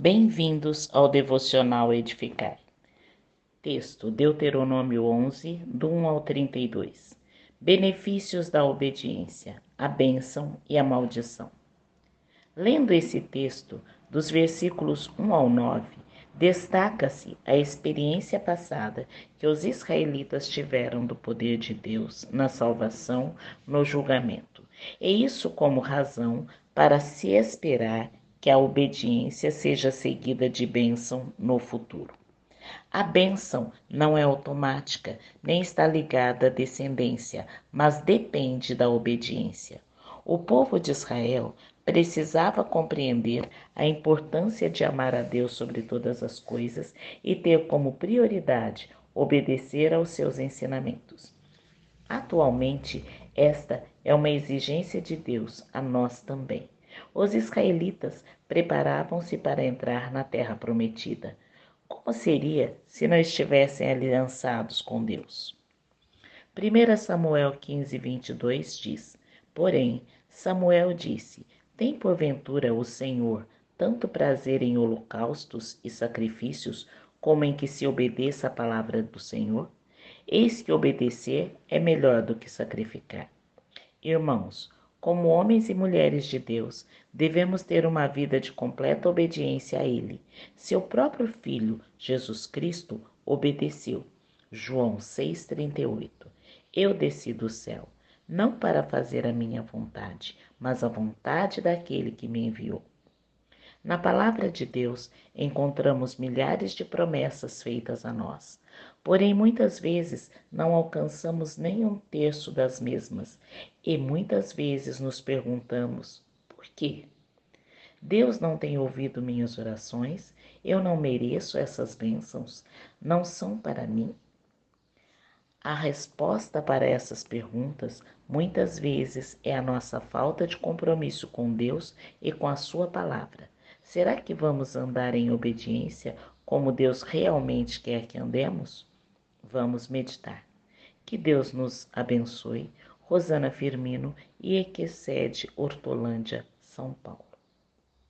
Bem-vindos ao Devocional Edificar. Texto Deuteronômio 11, do 1 ao 32. Benefícios da obediência, a bênção e a maldição. Lendo esse texto, dos versículos 1 ao 9, destaca-se a experiência passada que os israelitas tiveram do poder de Deus na salvação, no julgamento. E isso como razão para se esperar que a obediência seja seguida de bênção no futuro. A bênção não é automática, nem está ligada à descendência, mas depende da obediência. O povo de Israel precisava compreender a importância de amar a Deus sobre todas as coisas e ter como prioridade obedecer aos seus ensinamentos. Atualmente, esta é uma exigência de Deus a nós também. Os israelitas preparavam-se para entrar na terra prometida. Como seria se não estivessem aliançados com Deus? 1 Samuel 15, 22 diz: Porém, Samuel disse: Tem porventura o Senhor tanto prazer em holocaustos e sacrifícios, como em que se obedeça a palavra do Senhor? Eis que obedecer é melhor do que sacrificar. Irmãos, como homens e mulheres de Deus, devemos ter uma vida de completa obediência a Ele. Seu próprio Filho, Jesus Cristo, obedeceu. João 6,38 Eu desci do céu, não para fazer a minha vontade, mas a vontade daquele que me enviou. Na palavra de Deus encontramos milhares de promessas feitas a nós. Porém, muitas vezes não alcançamos nem um terço das mesmas e muitas vezes nos perguntamos: por quê? Deus não tem ouvido minhas orações? Eu não mereço essas bênçãos? Não são para mim? A resposta para essas perguntas muitas vezes é a nossa falta de compromisso com Deus e com a Sua palavra. Será que vamos andar em obediência como Deus realmente quer que andemos? Vamos meditar. Que Deus nos abençoe. Rosana Firmino e Equecede Hortolândia, São Paulo.